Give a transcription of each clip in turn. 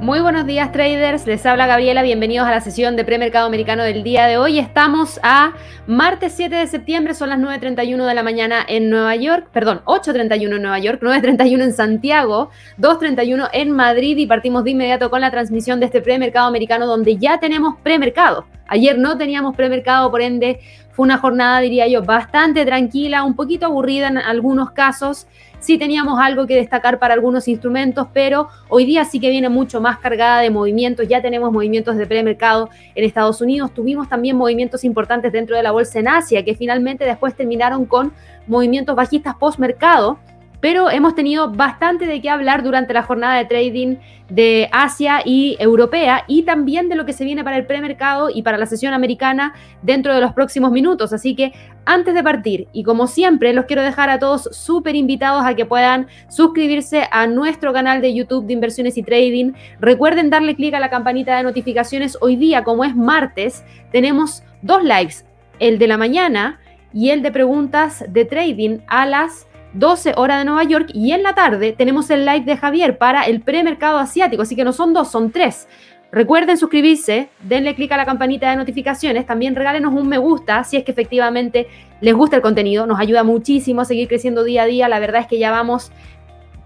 Muy buenos días traders, les habla Gabriela, bienvenidos a la sesión de premercado americano del día de hoy. Estamos a martes 7 de septiembre, son las 9.31 de la mañana en Nueva York, perdón, 8.31 en Nueva York, 9.31 en Santiago, 2.31 en Madrid y partimos de inmediato con la transmisión de este premercado americano donde ya tenemos premercado. Ayer no teníamos premercado, por ende fue una jornada, diría yo, bastante tranquila, un poquito aburrida en algunos casos. Sí teníamos algo que destacar para algunos instrumentos, pero hoy día sí que viene mucho más cargada de movimientos. Ya tenemos movimientos de premercado en Estados Unidos. Tuvimos también movimientos importantes dentro de la bolsa en Asia, que finalmente después terminaron con movimientos bajistas post-mercado pero hemos tenido bastante de qué hablar durante la jornada de trading de Asia y europea y también de lo que se viene para el premercado y para la sesión americana dentro de los próximos minutos. Así que antes de partir, y como siempre, los quiero dejar a todos súper invitados a que puedan suscribirse a nuestro canal de YouTube de inversiones y trading. Recuerden darle clic a la campanita de notificaciones. Hoy día, como es martes, tenemos dos lives, el de la mañana y el de preguntas de trading a las 12 horas de Nueva York y en la tarde tenemos el live de Javier para el premercado asiático, así que no son dos, son tres. Recuerden suscribirse, denle clic a la campanita de notificaciones, también regálenos un me gusta si es que efectivamente les gusta el contenido, nos ayuda muchísimo a seguir creciendo día a día, la verdad es que ya vamos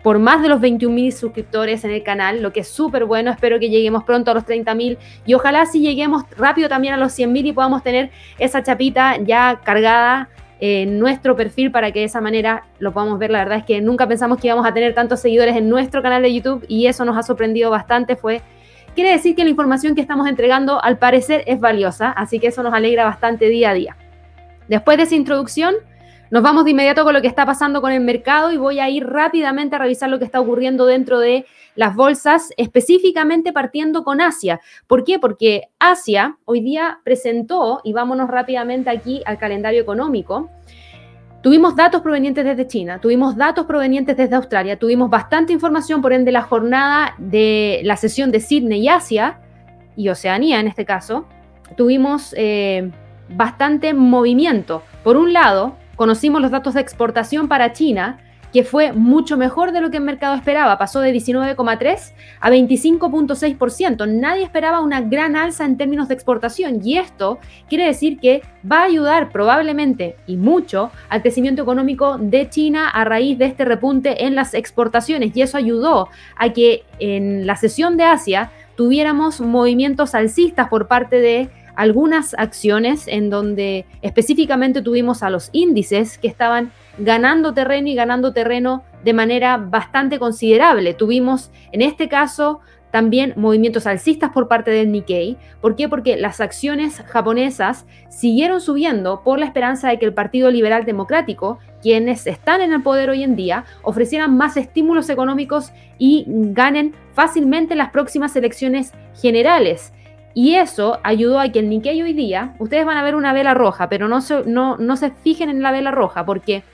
por más de los 21 mil suscriptores en el canal, lo que es súper bueno, espero que lleguemos pronto a los 30 mil y ojalá si lleguemos rápido también a los 100 mil y podamos tener esa chapita ya cargada en nuestro perfil para que de esa manera lo podamos ver. La verdad es que nunca pensamos que íbamos a tener tantos seguidores en nuestro canal de YouTube y eso nos ha sorprendido bastante. Fue quiere decir que la información que estamos entregando al parecer es valiosa, así que eso nos alegra bastante día a día. Después de esa introducción, nos vamos de inmediato con lo que está pasando con el mercado y voy a ir rápidamente a revisar lo que está ocurriendo dentro de las bolsas, específicamente partiendo con Asia. ¿Por qué? Porque Asia hoy día presentó, y vámonos rápidamente aquí al calendario económico, Tuvimos datos provenientes desde China, tuvimos datos provenientes desde Australia, tuvimos bastante información, por ende la jornada de la sesión de Sydney y Asia, y Oceanía en este caso, tuvimos eh, bastante movimiento. Por un lado, conocimos los datos de exportación para China, que fue mucho mejor de lo que el mercado esperaba. Pasó de 19,3 a 25,6%. Nadie esperaba una gran alza en términos de exportación y esto quiere decir que va a ayudar probablemente y mucho al crecimiento económico de China a raíz de este repunte en las exportaciones y eso ayudó a que en la sesión de Asia tuviéramos movimientos alcistas por parte de algunas acciones en donde específicamente tuvimos a los índices que estaban ganando terreno y ganando terreno de manera bastante considerable. Tuvimos en este caso también movimientos alcistas por parte del Nikkei. ¿Por qué? Porque las acciones japonesas siguieron subiendo por la esperanza de que el Partido Liberal Democrático, quienes están en el poder hoy en día, ofrecieran más estímulos económicos y ganen fácilmente las próximas elecciones generales. Y eso ayudó a que el Nikkei hoy día, ustedes van a ver una vela roja, pero no se, fijen en la vela roja, porque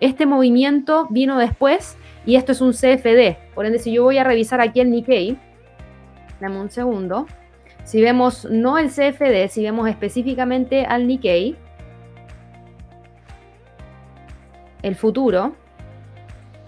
este movimiento vino después y esto es un CFD. Por ende, si yo voy a revisar aquí el Nikkei, dame un segundo. Si vemos no el CFD, si vemos específicamente al Nikkei, el futuro,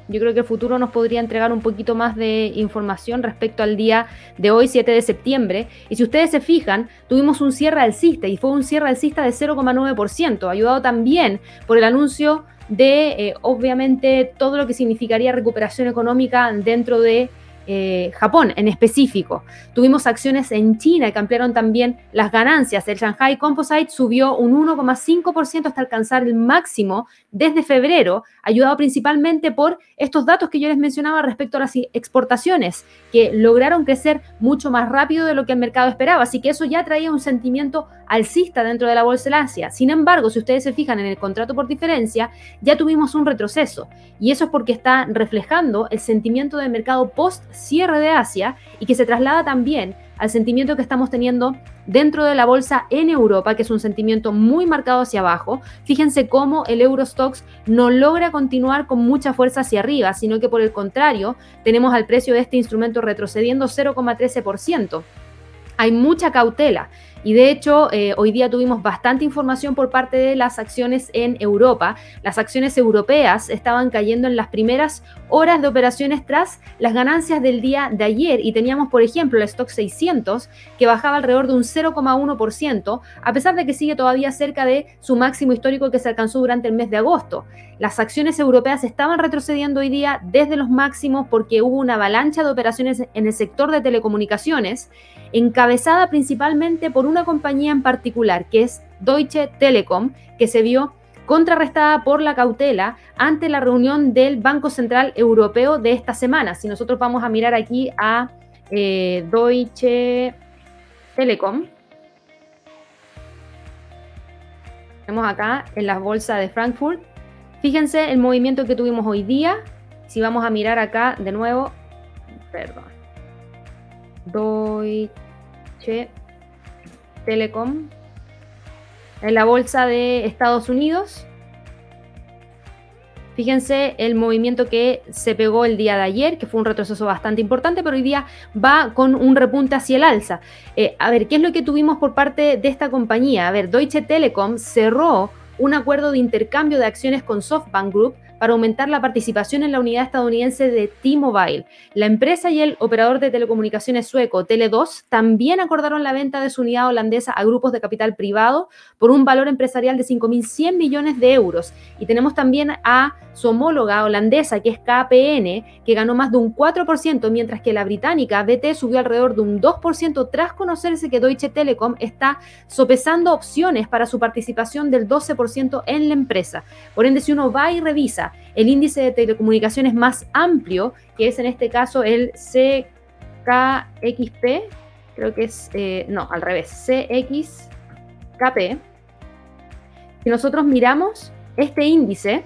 yo creo que el futuro nos podría entregar un poquito más de información respecto al día de hoy, 7 de septiembre. Y si ustedes se fijan, tuvimos un cierre alcista y fue un cierre alcista de 0,9%, ayudado también por el anuncio de, eh, obviamente, todo lo que significaría recuperación económica dentro de eh, Japón en específico. Tuvimos acciones en China que ampliaron también las ganancias. El Shanghai Composite subió un 1,5% hasta alcanzar el máximo desde febrero, ayudado principalmente por estos datos que yo les mencionaba respecto a las exportaciones, que lograron crecer mucho más rápido de lo que el mercado esperaba. Así que eso ya traía un sentimiento alcista dentro de la bolsa de Asia. Sin embargo, si ustedes se fijan en el contrato por diferencia, ya tuvimos un retroceso. Y eso es porque está reflejando el sentimiento del mercado post cierre de Asia y que se traslada también al sentimiento que estamos teniendo dentro de la bolsa en Europa, que es un sentimiento muy marcado hacia abajo. Fíjense cómo el Eurostox no logra continuar con mucha fuerza hacia arriba, sino que por el contrario, tenemos al precio de este instrumento retrocediendo 0,13%. Hay mucha cautela. Y de hecho, eh, hoy día tuvimos bastante información por parte de las acciones en Europa. Las acciones europeas estaban cayendo en las primeras horas de operaciones tras las ganancias del día de ayer y teníamos, por ejemplo, el stock 600 que bajaba alrededor de un 0,1%, a pesar de que sigue todavía cerca de su máximo histórico que se alcanzó durante el mes de agosto. Las acciones europeas estaban retrocediendo hoy día desde los máximos porque hubo una avalancha de operaciones en el sector de telecomunicaciones, encabezada principalmente por una compañía en particular, que es Deutsche Telekom, que se vio contrarrestada por la cautela ante la reunión del Banco Central Europeo de esta semana. Si nosotros vamos a mirar aquí a eh, Deutsche Telekom, tenemos acá en la bolsa de Frankfurt, fíjense el movimiento que tuvimos hoy día. Si vamos a mirar acá de nuevo, perdón, Deutsche Telekom, en la bolsa de Estados Unidos. Fíjense el movimiento que se pegó el día de ayer, que fue un retroceso bastante importante, pero hoy día va con un repunte hacia el alza. Eh, a ver, ¿qué es lo que tuvimos por parte de esta compañía? A ver, Deutsche Telekom cerró un acuerdo de intercambio de acciones con SoftBank Group para aumentar la participación en la unidad estadounidense de T-Mobile. La empresa y el operador de telecomunicaciones sueco Tele2 también acordaron la venta de su unidad holandesa a grupos de capital privado por un valor empresarial de 5.100 millones de euros. Y tenemos también a su homóloga holandesa, que es KPN, que ganó más de un 4%, mientras que la británica BT subió alrededor de un 2% tras conocerse que Deutsche Telekom está sopesando opciones para su participación del 12% en la empresa. Por ende, si uno va y revisa el índice de telecomunicaciones más amplio, que es en este caso el CKXP, creo que es, eh, no, al revés, CXKP. Si nosotros miramos este índice,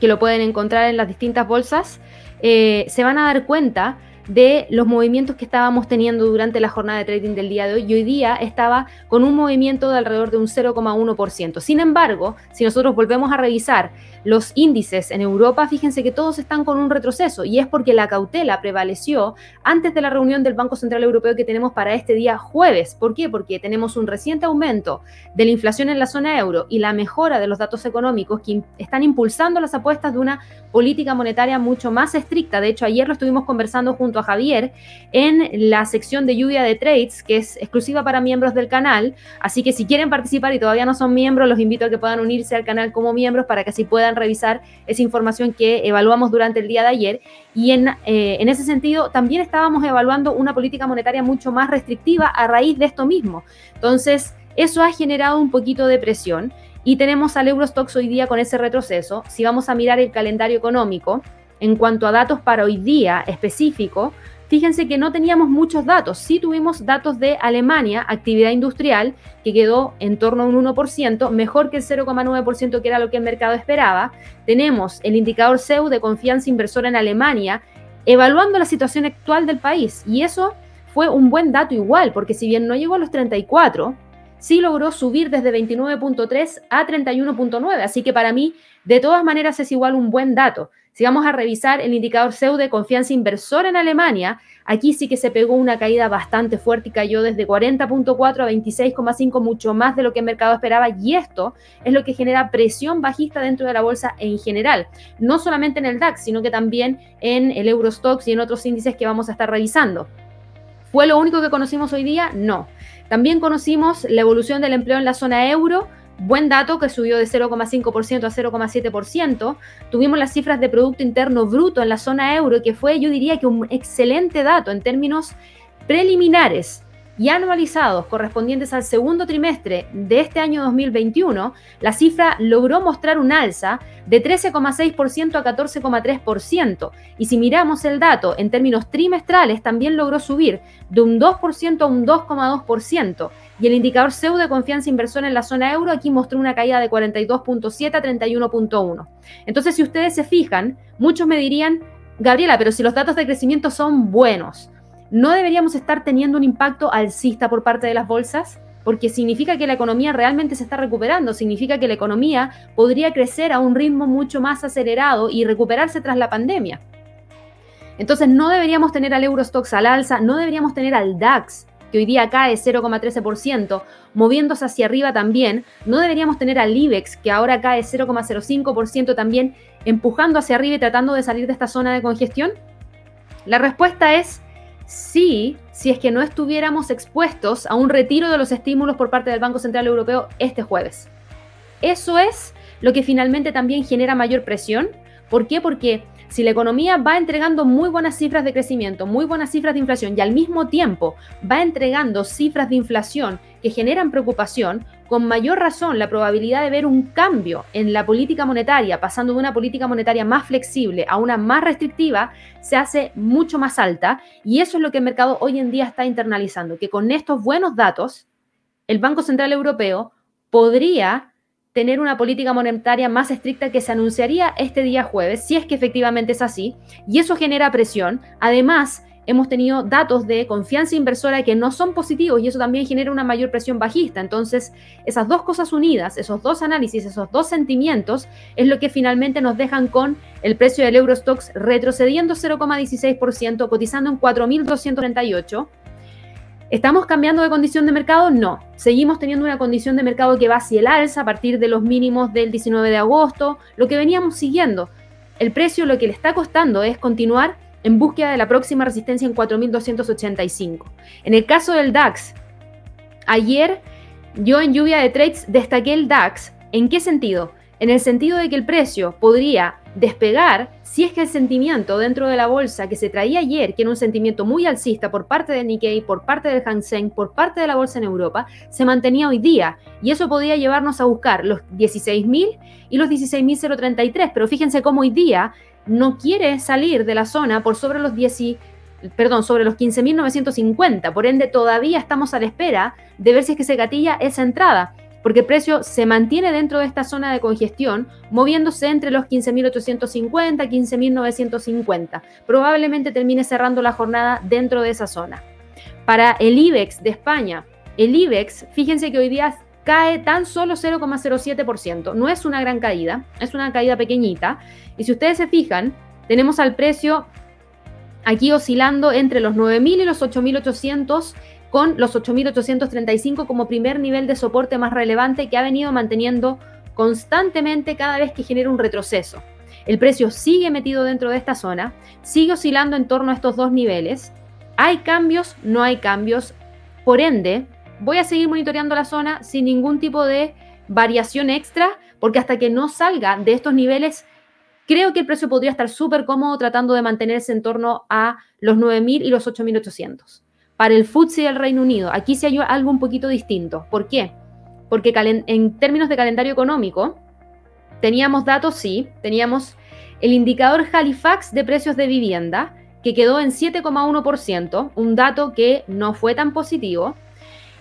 que lo pueden encontrar en las distintas bolsas, eh, se van a dar cuenta de los movimientos que estábamos teniendo durante la jornada de trading del día de hoy y hoy día estaba con un movimiento de alrededor de un 0,1%. Sin embargo, si nosotros volvemos a revisar los índices en Europa, fíjense que todos están con un retroceso y es porque la cautela prevaleció antes de la reunión del Banco Central Europeo que tenemos para este día jueves. ¿Por qué? Porque tenemos un reciente aumento de la inflación en la zona euro y la mejora de los datos económicos que están impulsando las apuestas de una política monetaria mucho más estricta. De hecho, ayer lo estuvimos conversando junto a Javier en la sección de lluvia de trades, que es exclusiva para miembros del canal. Así que si quieren participar y todavía no son miembros, los invito a que puedan unirse al canal como miembros para que así puedan revisar esa información que evaluamos durante el día de ayer. Y en, eh, en ese sentido, también estábamos evaluando una política monetaria mucho más restrictiva a raíz de esto mismo. Entonces, eso ha generado un poquito de presión y tenemos al Eurostox hoy día con ese retroceso. Si vamos a mirar el calendario económico, en cuanto a datos para hoy día específico, Fíjense que no teníamos muchos datos, sí tuvimos datos de Alemania, actividad industrial, que quedó en torno a un 1%, mejor que el 0,9% que era lo que el mercado esperaba. Tenemos el indicador CEU de confianza inversora en Alemania, evaluando la situación actual del país. Y eso fue un buen dato igual, porque si bien no llegó a los 34, sí logró subir desde 29.3 a 31.9. Así que para mí, de todas maneras, es igual un buen dato. Si vamos a revisar el indicador CEU de confianza inversora en Alemania, aquí sí que se pegó una caída bastante fuerte y cayó desde 40.4 a 26.5, mucho más de lo que el mercado esperaba. Y esto es lo que genera presión bajista dentro de la bolsa en general, no solamente en el DAX, sino que también en el Eurostox y en otros índices que vamos a estar revisando. ¿Fue lo único que conocimos hoy día? No. También conocimos la evolución del empleo en la zona euro, buen dato que subió de 0,5% a 0,7%. Tuvimos las cifras de Producto Interno Bruto en la zona euro, que fue, yo diría que un excelente dato en términos preliminares y anualizados correspondientes al segundo trimestre de este año 2021, la cifra logró mostrar un alza de 13,6% a 14,3%. Y si miramos el dato en términos trimestrales, también logró subir de un 2% a un 2,2%. Y el indicador CEU de confianza inversora en la zona euro aquí mostró una caída de 42.7 a 31.1. Entonces, si ustedes se fijan, muchos me dirían, Gabriela, pero si los datos de crecimiento son buenos, ¿no deberíamos estar teniendo un impacto alcista por parte de las bolsas? Porque significa que la economía realmente se está recuperando, significa que la economía podría crecer a un ritmo mucho más acelerado y recuperarse tras la pandemia. Entonces no deberíamos tener al Eurostox al alza, no deberíamos tener al DAX, que hoy día cae 0,13%, moviéndose hacia arriba también, ¿no deberíamos tener al IBEX, que ahora cae 0,05% también, empujando hacia arriba y tratando de salir de esta zona de congestión? La respuesta es sí, si es que no estuviéramos expuestos a un retiro de los estímulos por parte del Banco Central Europeo este jueves. Eso es lo que finalmente también genera mayor presión. ¿Por qué? Porque si la economía va entregando muy buenas cifras de crecimiento, muy buenas cifras de inflación y al mismo tiempo va entregando cifras de inflación que generan preocupación, con mayor razón la probabilidad de ver un cambio en la política monetaria, pasando de una política monetaria más flexible a una más restrictiva, se hace mucho más alta. Y eso es lo que el mercado hoy en día está internalizando, que con estos buenos datos, el Banco Central Europeo podría tener una política monetaria más estricta que se anunciaría este día jueves, si es que efectivamente es así, y eso genera presión. Además, hemos tenido datos de confianza inversora que no son positivos y eso también genera una mayor presión bajista. Entonces, esas dos cosas unidas, esos dos análisis, esos dos sentimientos, es lo que finalmente nos dejan con el precio del Eurostox retrocediendo 0,16%, cotizando en 4.238 ¿Estamos cambiando de condición de mercado? No. Seguimos teniendo una condición de mercado que va hacia el alza a partir de los mínimos del 19 de agosto, lo que veníamos siguiendo. El precio lo que le está costando es continuar en búsqueda de la próxima resistencia en 4.285. En el caso del DAX, ayer yo en lluvia de trades destaqué el DAX. ¿En qué sentido? En el sentido de que el precio podría despegar si es que el sentimiento dentro de la bolsa que se traía ayer, que era un sentimiento muy alcista por parte de Nikkei, por parte del Hang Seng, por parte de la bolsa en Europa, se mantenía hoy día. Y eso podía llevarnos a buscar los 16.000 y los 16.033. Pero fíjense cómo hoy día no quiere salir de la zona por sobre los 10 perdón, sobre los 15.950. Por ende, todavía estamos a la espera de ver si es que se gatilla esa entrada porque el precio se mantiene dentro de esta zona de congestión, moviéndose entre los 15.850 15.950. Probablemente termine cerrando la jornada dentro de esa zona. Para el IBEX de España, el IBEX, fíjense que hoy día cae tan solo 0,07%. No es una gran caída, es una caída pequeñita. Y si ustedes se fijan, tenemos al precio aquí oscilando entre los 9.000 y los 8.800 con los 8.835 como primer nivel de soporte más relevante que ha venido manteniendo constantemente cada vez que genera un retroceso. El precio sigue metido dentro de esta zona, sigue oscilando en torno a estos dos niveles. ¿Hay cambios? No hay cambios. Por ende, voy a seguir monitoreando la zona sin ningún tipo de variación extra, porque hasta que no salga de estos niveles, creo que el precio podría estar súper cómodo tratando de mantenerse en torno a los 9.000 y los 8.800 para el FTSE del Reino Unido. Aquí se hay algo un poquito distinto. ¿Por qué? Porque en términos de calendario económico, teníamos datos, sí, teníamos el indicador Halifax de precios de vivienda, que quedó en 7,1%, un dato que no fue tan positivo.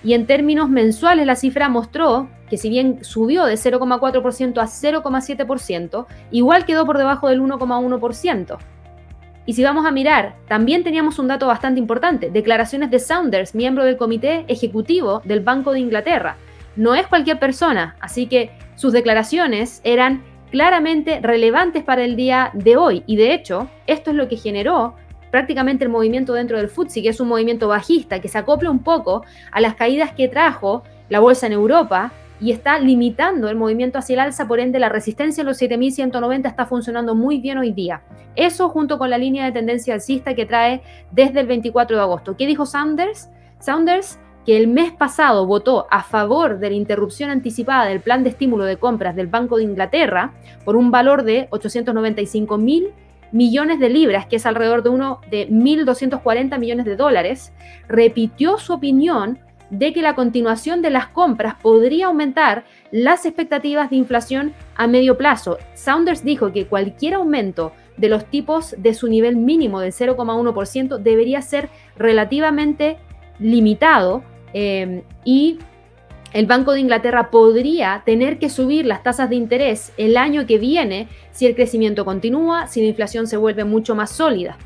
Y en términos mensuales, la cifra mostró que si bien subió de 0,4% a 0,7%, igual quedó por debajo del 1,1%. Y si vamos a mirar, también teníamos un dato bastante importante, declaraciones de Saunders, miembro del comité ejecutivo del Banco de Inglaterra. No es cualquier persona, así que sus declaraciones eran claramente relevantes para el día de hoy. Y de hecho, esto es lo que generó prácticamente el movimiento dentro del FTSE, que es un movimiento bajista, que se acopla un poco a las caídas que trajo la bolsa en Europa y está limitando el movimiento hacia el alza, por ende la resistencia en los 7190 está funcionando muy bien hoy día. Eso junto con la línea de tendencia alcista que trae desde el 24 de agosto. ¿Qué dijo Sanders? Sanders que el mes pasado votó a favor de la interrupción anticipada del plan de estímulo de compras del Banco de Inglaterra por un valor de 895 mil millones de libras, que es alrededor de uno de 1.240 millones de dólares, repitió su opinión de que la continuación de las compras podría aumentar las expectativas de inflación a medio plazo. Saunders dijo que cualquier aumento de los tipos de su nivel mínimo del 0,1% debería ser relativamente limitado eh, y el Banco de Inglaterra podría tener que subir las tasas de interés el año que viene si el crecimiento continúa, si la inflación se vuelve mucho más sólida.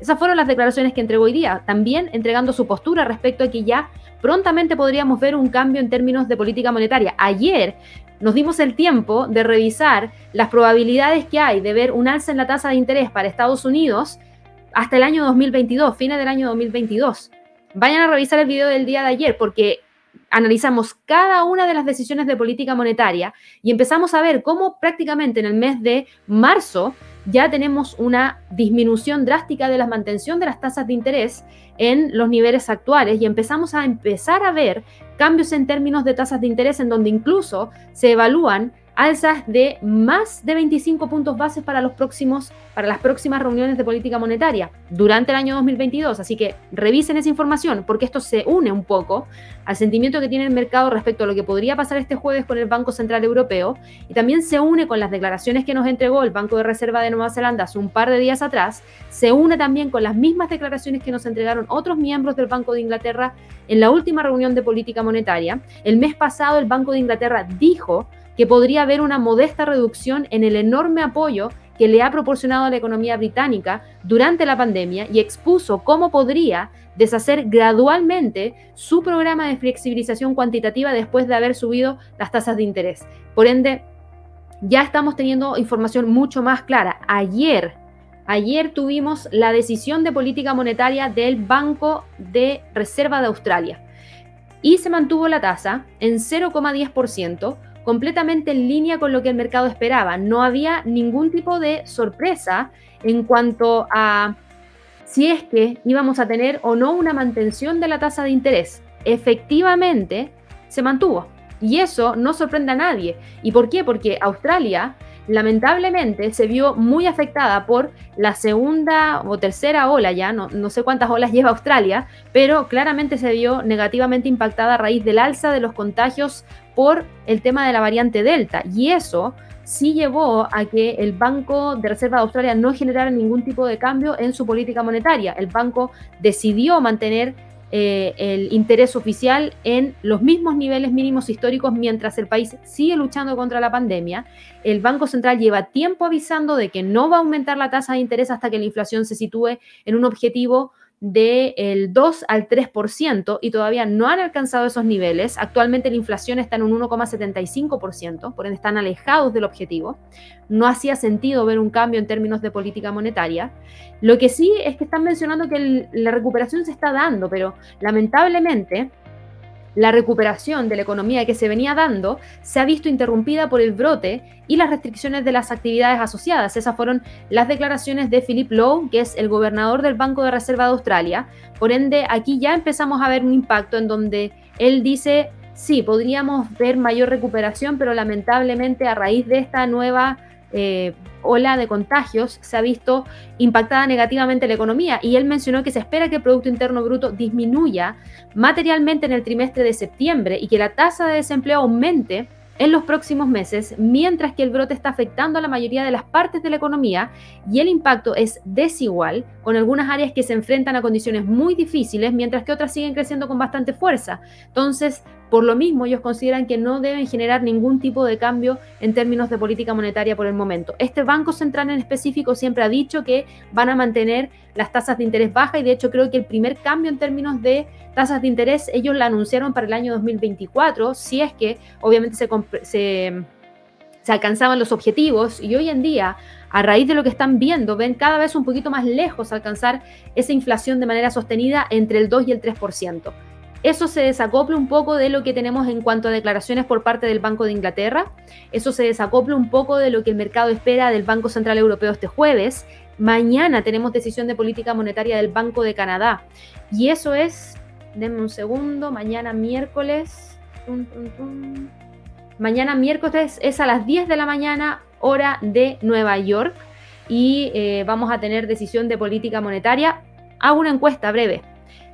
Esas fueron las declaraciones que entregó hoy día, también entregando su postura respecto a que ya prontamente podríamos ver un cambio en términos de política monetaria. Ayer nos dimos el tiempo de revisar las probabilidades que hay de ver un alza en la tasa de interés para Estados Unidos hasta el año 2022, fines del año 2022. vayan a revisar el video del día de ayer porque analizamos cada una de las decisiones de política monetaria y empezamos a ver cómo prácticamente en el mes de marzo ya tenemos una disminución drástica de la mantención de las tasas de interés en los niveles actuales y empezamos a empezar a ver cambios en términos de tasas de interés en donde incluso se evalúan alzas de más de 25 puntos bases para, los próximos, para las próximas reuniones de política monetaria durante el año 2022. Así que revisen esa información porque esto se une un poco al sentimiento que tiene el mercado respecto a lo que podría pasar este jueves con el Banco Central Europeo y también se une con las declaraciones que nos entregó el Banco de Reserva de Nueva Zelanda hace un par de días atrás, se une también con las mismas declaraciones que nos entregaron otros miembros del Banco de Inglaterra en la última reunión de política monetaria. El mes pasado el Banco de Inglaterra dijo que podría haber una modesta reducción en el enorme apoyo que le ha proporcionado a la economía británica durante la pandemia y expuso cómo podría deshacer gradualmente su programa de flexibilización cuantitativa después de haber subido las tasas de interés. Por ende, ya estamos teniendo información mucho más clara. Ayer, ayer tuvimos la decisión de política monetaria del Banco de Reserva de Australia y se mantuvo la tasa en 0,10% completamente en línea con lo que el mercado esperaba. No había ningún tipo de sorpresa en cuanto a si es que íbamos a tener o no una mantención de la tasa de interés. Efectivamente, se mantuvo. Y eso no sorprende a nadie. ¿Y por qué? Porque Australia lamentablemente se vio muy afectada por la segunda o tercera ola ya, no, no, sé cuántas olas lleva Australia, pero claramente se vio negativamente impactada a raíz del alza de los contagios por el tema de la variante Delta. Y eso sí llevó a que el Banco de Reserva de Australia no generara ningún tipo de cambio en su política monetaria. El banco decidió mantener eh, el interés oficial en los mismos niveles mínimos históricos mientras el país sigue luchando contra la pandemia. El Banco Central lleva tiempo avisando de que no va a aumentar la tasa de interés hasta que la inflación se sitúe en un objetivo del 2 al 3% y todavía no han alcanzado esos niveles. Actualmente la inflación está en un 1,75%, por ende están alejados del objetivo. No hacía sentido ver un cambio en términos de política monetaria. Lo que sí es que están mencionando que la recuperación se está dando, pero lamentablemente la recuperación de la economía que se venía dando se ha visto interrumpida por el brote y las restricciones de las actividades asociadas. Esas fueron las declaraciones de Philip Lowe, que es el gobernador del Banco de Reserva de Australia. Por ende, aquí ya empezamos a ver un impacto en donde él dice, sí, podríamos ver mayor recuperación, pero lamentablemente a raíz de esta nueva eh, ola de contagios se ha visto impactada negativamente la economía y él mencionó que se espera que el Producto Interno Bruto disminuya materialmente en el trimestre de septiembre y que la tasa de desempleo aumente en los próximos meses, mientras que el brote está afectando a la mayoría de las partes de la economía y el impacto es desigual, con algunas áreas que se enfrentan a condiciones muy difíciles, mientras que otras siguen creciendo con bastante fuerza. Entonces, por lo mismo, ellos consideran que no deben generar ningún tipo de cambio en términos de política monetaria por el momento. Este Banco Central en específico siempre ha dicho que van a mantener las tasas de interés bajas y de hecho creo que el primer cambio en términos de tasas de interés ellos la anunciaron para el año 2024, si es que obviamente se, alcanzaban los objetivos y hoy en día a raíz de lo que están viendo, ven cada vez un poquito más lejos alcanzar esa inflación de manera sostenida entre el 2 y el 3% eso se desacopla un poco de lo que tenemos en cuanto a declaraciones por parte del Banco de Inglaterra, eso se desacopla un poco de lo que el mercado espera del Banco Central Europeo este jueves, mañana tenemos decisión de política monetaria del Banco de Canadá. Y eso es, denme un segundo, mañana miércoles, mañana miércoles es a las 10 de la mañana hora de Nueva York. Y eh, vamos a tener decisión de política monetaria. Hago una encuesta breve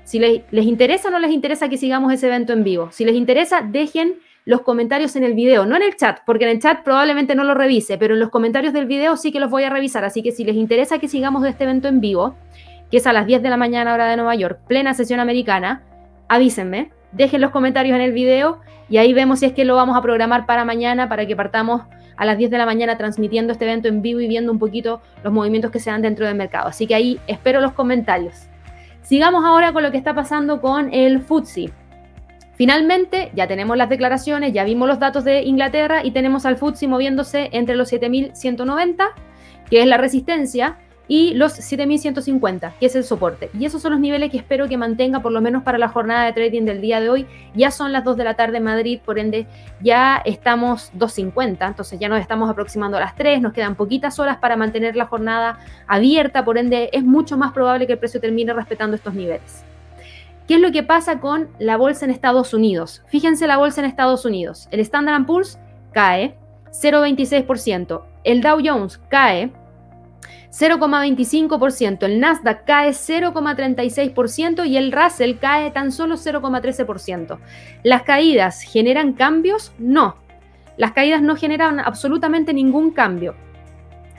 si les, interesa o no les interesa que sigamos ese evento en vivo. Si les interesa, dejen los comentarios en el video, no en el chat, porque en el chat probablemente no lo revise, pero en los comentarios del video sí que los voy a revisar. Así que si les interesa que sigamos este evento en vivo, que es a las 10 de la mañana hora de Nueva York, plena sesión americana, avísenme, dejen los comentarios en el video y ahí vemos si es que lo vamos a programar para mañana, para que partamos a las 10 de la mañana transmitiendo este evento en vivo y viendo un poquito los movimientos que se dan dentro del mercado. Así que ahí espero los comentarios. Sigamos ahora con lo que está pasando con el FTSE. Finalmente, ya tenemos las declaraciones, ya vimos los datos de Inglaterra y tenemos al FTSE moviéndose entre los 7.190, que es la resistencia, y los 7.150, que es el soporte. Y esos son los niveles que espero que mantenga por lo menos para la jornada de trading del día de hoy. Ya son las 2 de la tarde en Madrid, por ende ya estamos 2.50, entonces ya nos estamos aproximando a las 3, nos quedan poquitas horas para mantener la jornada abierta, por ende es mucho más probable que el precio termine respetando estos niveles. ¿Qué es lo que pasa con la bolsa en Estados Unidos? Fíjense la bolsa en Estados Unidos. El Standard Poor's cae 0,26%. El Dow Jones cae 0,25%, el Nasdaq cae 0,36% y el Russell cae tan solo 0,13%. ¿Las caídas generan cambios? No. Las caídas no generan absolutamente ningún cambio.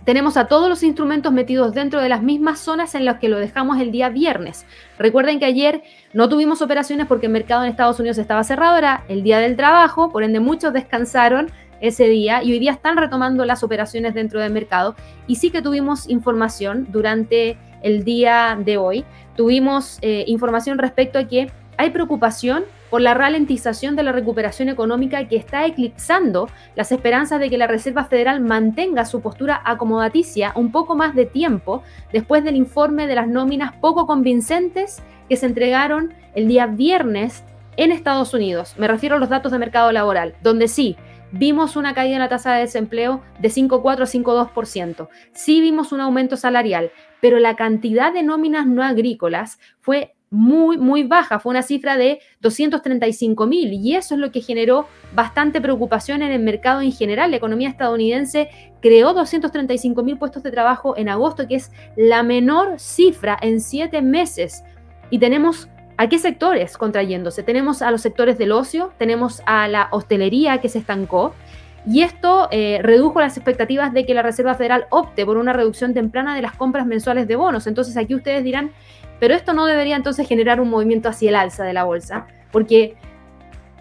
Tenemos a todos los instrumentos metidos dentro de las mismas zonas en las que lo dejamos el día viernes. Recuerden que ayer no tuvimos operaciones porque el mercado en Estados Unidos estaba cerrado, era el día del trabajo, por ende muchos descansaron ese día y hoy día están retomando las operaciones dentro del mercado y sí que tuvimos información durante el día de hoy. Tuvimos eh, información respecto a que hay preocupación por la ralentización de la recuperación económica que está eclipsando las esperanzas de que la Reserva Federal mantenga su postura acomodaticia un poco más de tiempo después del informe de las nóminas poco convincentes que se entregaron el día viernes en Estados Unidos. Me refiero a los datos de mercado laboral, donde sí, vimos una caída en la tasa de desempleo de 5,4 a 5,2%. Sí vimos un aumento salarial, pero la cantidad de nóminas no agrícolas fue muy, muy baja, fue una cifra de 235 mil y eso es lo que generó bastante preocupación en el mercado en general. La economía estadounidense creó 235 mil puestos de trabajo en agosto, que es la menor cifra en siete meses. Y tenemos ¿A qué sectores contrayéndose? Tenemos a los sectores del ocio, tenemos a la hostelería que se estancó, y esto eh, redujo las expectativas de que la Reserva Federal opte por una reducción temprana de las compras mensuales de bonos. Entonces aquí ustedes dirán, pero esto no debería entonces generar un movimiento hacia el alza de la bolsa, porque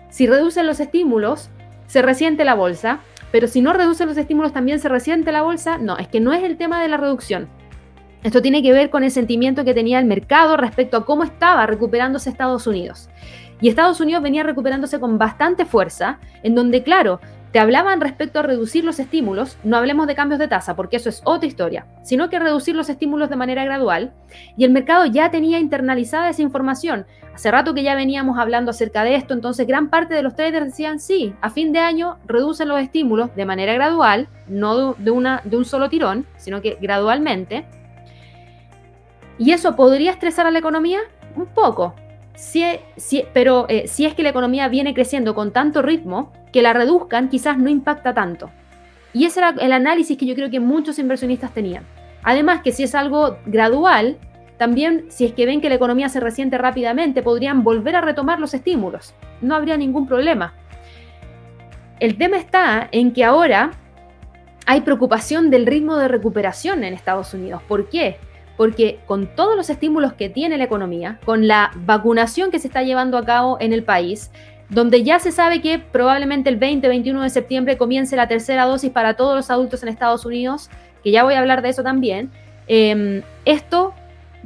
si reducen los estímulos, se resiente la bolsa, pero si no reducen los estímulos también se resiente la bolsa. No, es que no es el tema de la reducción. Esto tiene que ver con el sentimiento que tenía el mercado respecto a cómo estaba recuperándose Estados Unidos. Y Estados Unidos venía recuperándose con bastante fuerza, en donde, claro, te hablaban respecto a reducir los estímulos, no hablemos de cambios de tasa, porque eso es otra historia, sino que reducir los estímulos de manera gradual, y el mercado ya tenía internalizada esa información. Hace rato que ya veníamos hablando acerca de esto, entonces gran parte de los traders decían, sí, a fin de año reducen los estímulos de manera gradual, no de, una, de un solo tirón, sino que gradualmente, ¿Y eso podría estresar a la economía? Un poco. pero eh, si es que la economía viene creciendo con tanto ritmo, que la reduzcan quizás no impacta tanto. Y ese era el análisis que yo creo que muchos inversionistas tenían. Además que si es algo gradual, también si es que ven que la economía se resiente rápidamente, podrían volver a retomar los estímulos. No habría ningún problema. El tema está en que ahora hay preocupación del ritmo de recuperación en Estados Unidos. ¿Por qué? Porque con todos los estímulos que tiene la economía, con la vacunación que se está llevando a cabo en el país, donde ya se sabe que probablemente el 20-21 de septiembre comience la tercera dosis para todos los adultos en Estados Unidos, que ya voy a hablar de eso también, eh, esto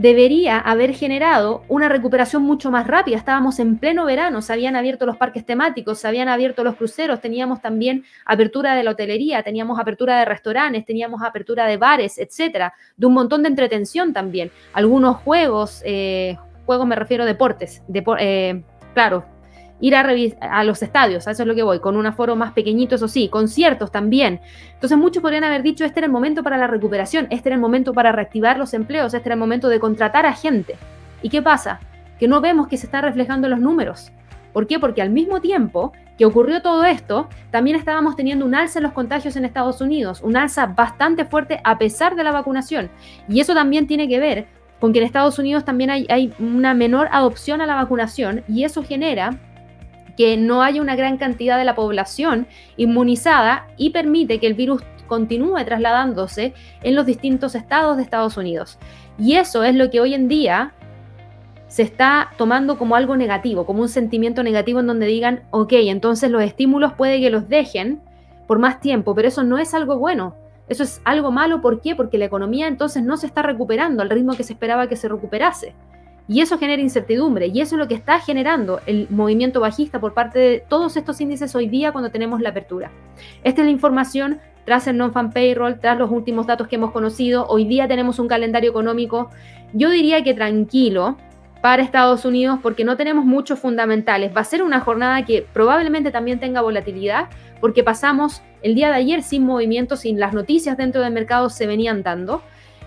debería haber generado una recuperación mucho más rápida. Estábamos en pleno verano, se habían abierto los parques temáticos, se habían abierto los cruceros, teníamos también apertura de la hotelería, teníamos apertura de restaurantes, teníamos apertura de bares, etcétera, de un montón de entretención también. Algunos juegos, eh, juegos me refiero a deportes, eh, claro, ir a, a los estadios, a eso es lo que voy, con un aforo más pequeñito, eso sí, conciertos también. Entonces muchos podrían haber dicho, este era el momento para la recuperación, este era el momento para reactivar los empleos, este era el momento de contratar a gente. ¿Y qué pasa? Que no vemos que se está reflejando en los números. ¿Por qué? Porque al mismo tiempo que ocurrió todo esto, también estábamos teniendo un alza en los contagios en Estados Unidos, un alza bastante fuerte a pesar de la vacunación. Y eso también tiene que ver con que en Estados Unidos también hay, hay una menor adopción a la vacunación y eso genera que no haya una gran cantidad de la población inmunizada y permite que el virus continúe trasladándose en los distintos estados de Estados Unidos. Y eso es lo que hoy en día se está tomando como algo negativo, como un sentimiento negativo en donde digan, ok, entonces los estímulos puede que los dejen por más tiempo, pero eso no es algo bueno. Eso es algo malo, ¿por qué? Porque la economía entonces no se está recuperando al ritmo que se esperaba que se recuperase. Y eso genera incertidumbre y eso es lo que está generando el movimiento bajista por parte de todos estos índices hoy día cuando tenemos la apertura. Esta es la información tras el non-fan payroll, tras los últimos datos que hemos conocido. Hoy día tenemos un calendario económico, yo diría que tranquilo para Estados Unidos porque no tenemos muchos fundamentales. Va a ser una jornada que probablemente también tenga volatilidad porque pasamos el día de ayer sin movimientos, sin las noticias dentro del mercado se venían dando.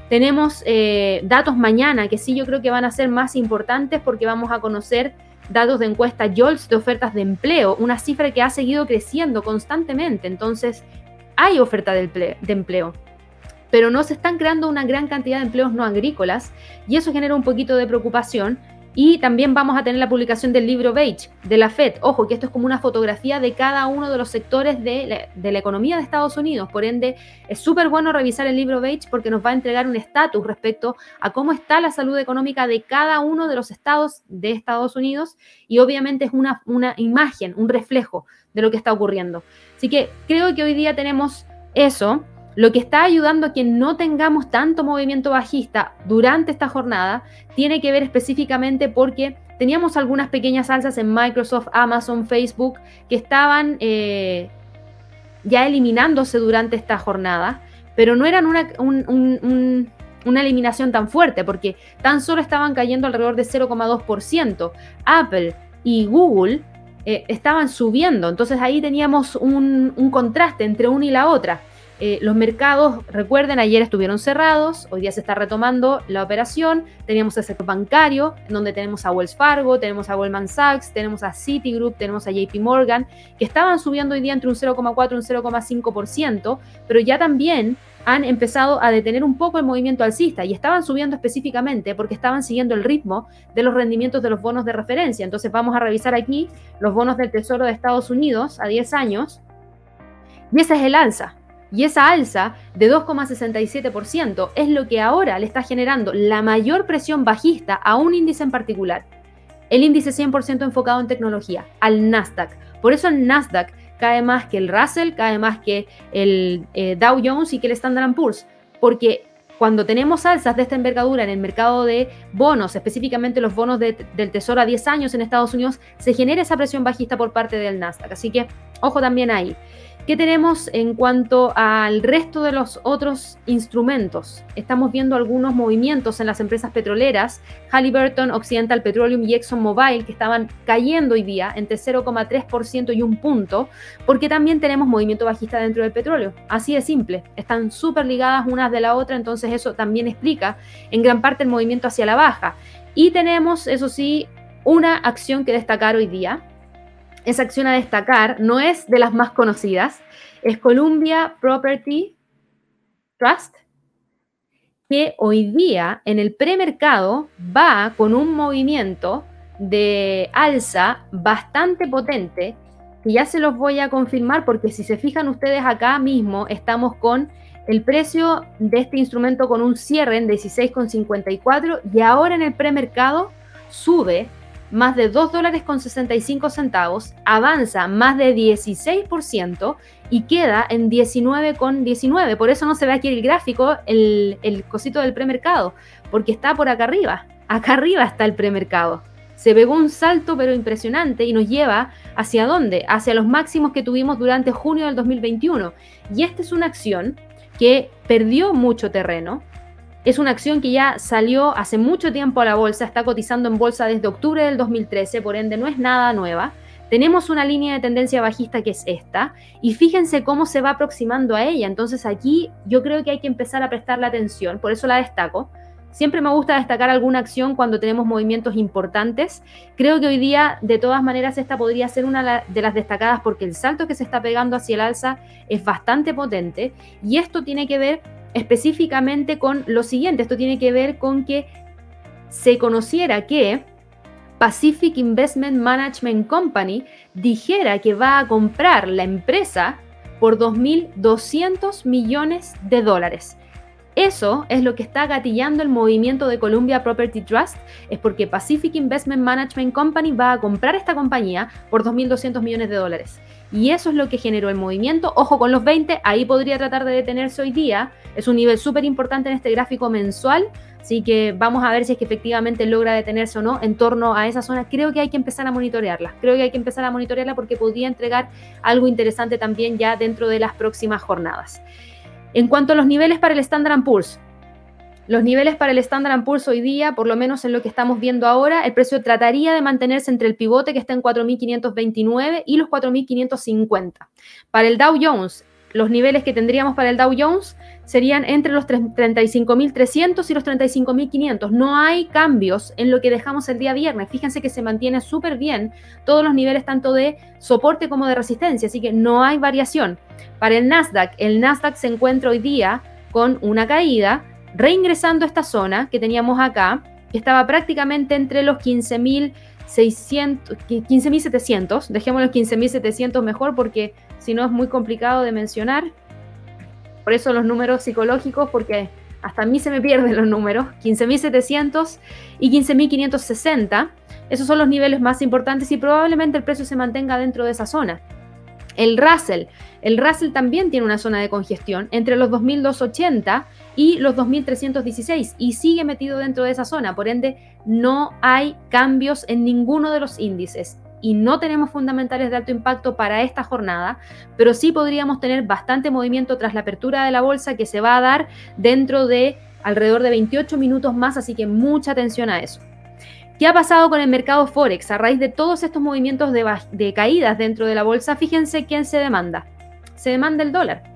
Tenemos eh, datos mañana que sí yo creo que van a ser más importantes porque vamos a conocer datos de encuesta JOLTS de ofertas de empleo, una cifra que ha seguido creciendo constantemente. Entonces, hay oferta de empleo, pero no se están creando una gran cantidad de empleos no agrícolas y eso genera un poquito de preocupación. Y también vamos a tener la publicación del libro Beige de la FED. Ojo, que esto es como una fotografía de cada uno de los sectores de la, economía de Estados Unidos. Por ende, es súper bueno revisar el libro Beige porque nos va a entregar un estatus respecto a cómo está la salud económica de cada uno de los estados de Estados Unidos. Y obviamente es una, una imagen, un reflejo de lo que está ocurriendo. Así que creo que hoy día tenemos eso. Lo que está ayudando a que no tengamos tanto movimiento bajista durante esta jornada tiene que ver específicamente porque teníamos algunas pequeñas alzas en Microsoft, Amazon, Facebook que estaban eh, ya eliminándose durante esta jornada, pero no eran una, eliminación tan fuerte porque tan solo estaban cayendo alrededor de 0,2%. Apple y Google eh, estaban subiendo, entonces ahí teníamos un contraste entre una y la otra. Eh, los mercados, recuerden, ayer estuvieron cerrados, hoy día se está retomando la operación, teníamos el sector bancario, en donde tenemos a Wells Fargo, tenemos a Goldman Sachs, tenemos a Citigroup, tenemos a JP Morgan, que estaban subiendo hoy día entre un 0,4 y un 0,5%, pero ya también han empezado a detener un poco el movimiento alcista y estaban subiendo específicamente porque estaban siguiendo el ritmo de los rendimientos de los bonos de referencia. Entonces vamos a revisar aquí los bonos del Tesoro de Estados Unidos a 10 años y ese es el alza. Y esa alza de 2,67% es lo que ahora le está generando la mayor presión bajista a un índice en particular. El índice 100% enfocado en tecnología, al Nasdaq. Por eso el Nasdaq cae más que el Russell, cae más que el eh, Dow Jones y que el Standard Poor's. Porque cuando tenemos alzas de esta envergadura en el mercado de bonos, específicamente los bonos del Tesoro a 10 años en Estados Unidos, se genera esa presión bajista por parte del Nasdaq. Así que ojo también ahí. ¿Qué tenemos en cuanto al resto de los otros instrumentos? Estamos viendo algunos movimientos en las empresas petroleras, Halliburton, Occidental Petroleum y ExxonMobil, que estaban cayendo hoy día entre 0,3% y un punto, porque también tenemos movimiento bajista dentro del petróleo. Así de simple, están súper ligadas unas de la otra, entonces eso también explica en gran parte el movimiento hacia la baja. Y tenemos, eso sí, una acción que destacar hoy día, esa acción a destacar no es de las más conocidas, es Columbia Property Trust, que hoy día en el premercado va con un movimiento de alza bastante potente, que ya se los voy a confirmar porque si se fijan ustedes acá mismo estamos con el precio de este instrumento con un cierre en 16,54 y ahora en el premercado sube más de 2 dólares con 65 centavos, avanza más de 16% y queda en 19,19. Por eso no se ve aquí el gráfico, el, el cosito del premercado, porque está por acá arriba. Acá arriba está el premercado. Se pegó un salto pero impresionante y nos lleva hacia dónde? Hacia los máximos que tuvimos durante junio del 2021. Y esta es una acción que perdió mucho terreno, es una acción que ya salió hace mucho tiempo a la bolsa, está cotizando en bolsa desde octubre del 2013, por ende no es nada nueva. Tenemos una línea de tendencia bajista que es esta, y fíjense cómo se va aproximando a ella. Entonces aquí yo creo que hay que empezar a prestarle atención, por eso la destaco. Siempre me gusta destacar alguna acción cuando tenemos movimientos importantes. Creo que hoy día, de todas maneras, esta podría ser una de las destacadas porque el salto que se está pegando hacia el alza es bastante potente y esto tiene que ver específicamente con lo siguiente. Esto tiene que ver con que se conociera que Pacific Investment Management Company dijera que va a comprar la empresa por 2.200 millones de dólares. Eso es lo que está gatillando el movimiento de Columbia Property Trust, es porque Pacific Investment Management Company va a comprar esta compañía por 2.200 millones de dólares. Y eso es lo que generó el movimiento. Ojo con los 20, ahí podría tratar de detenerse hoy día. Es un nivel súper importante en este gráfico mensual Así que vamos a ver si es que efectivamente logra detenerse o no en torno a esa zona. Creo que hay que empezar a monitorearla. Creo que hay que empezar a monitorearla porque podría entregar algo interesante también ya dentro de las próximas jornadas. En cuanto a los niveles para el Standard Poor's, los niveles para el Standard Poor's hoy día, por lo menos en lo que estamos viendo ahora, el precio trataría de mantenerse entre el pivote que está en 4.529 y los 4.550. Para el Dow Jones, los niveles que tendríamos para el Dow Jones serían entre los 35.300 y los 35.500. No hay cambios en lo que dejamos el día viernes. Fíjense que se mantiene súper bien todos los niveles tanto de soporte como de resistencia, así que no hay variación. Para el Nasdaq, el Nasdaq se encuentra hoy día con una caída, reingresando a esta zona que teníamos acá, que estaba prácticamente entre los 15.600, 15.700, dejémoslo 15.700 mejor porque si no es muy complicado de mencionar. Por eso los números psicológicos, porque hasta a mí se me pierden los números, 15.700 y 15.560. Esos son los niveles más importantes y probablemente el precio se mantenga dentro de esa zona. El Russell, el Russell también tiene una zona de congestión entre los 2.280 y los 2.316 y sigue metido dentro de esa zona, por ende no hay cambios en ninguno de los índices y no tenemos fundamentales de alto impacto para esta jornada, pero sí podríamos tener bastante movimiento tras la apertura de la bolsa que se va a dar dentro de alrededor de 28 minutos más, así que mucha atención a eso. ¿Qué ha pasado con el mercado Forex? A raíz de todos estos movimientos de, caídas dentro de la bolsa, fíjense quién se demanda. Se demanda el dólar.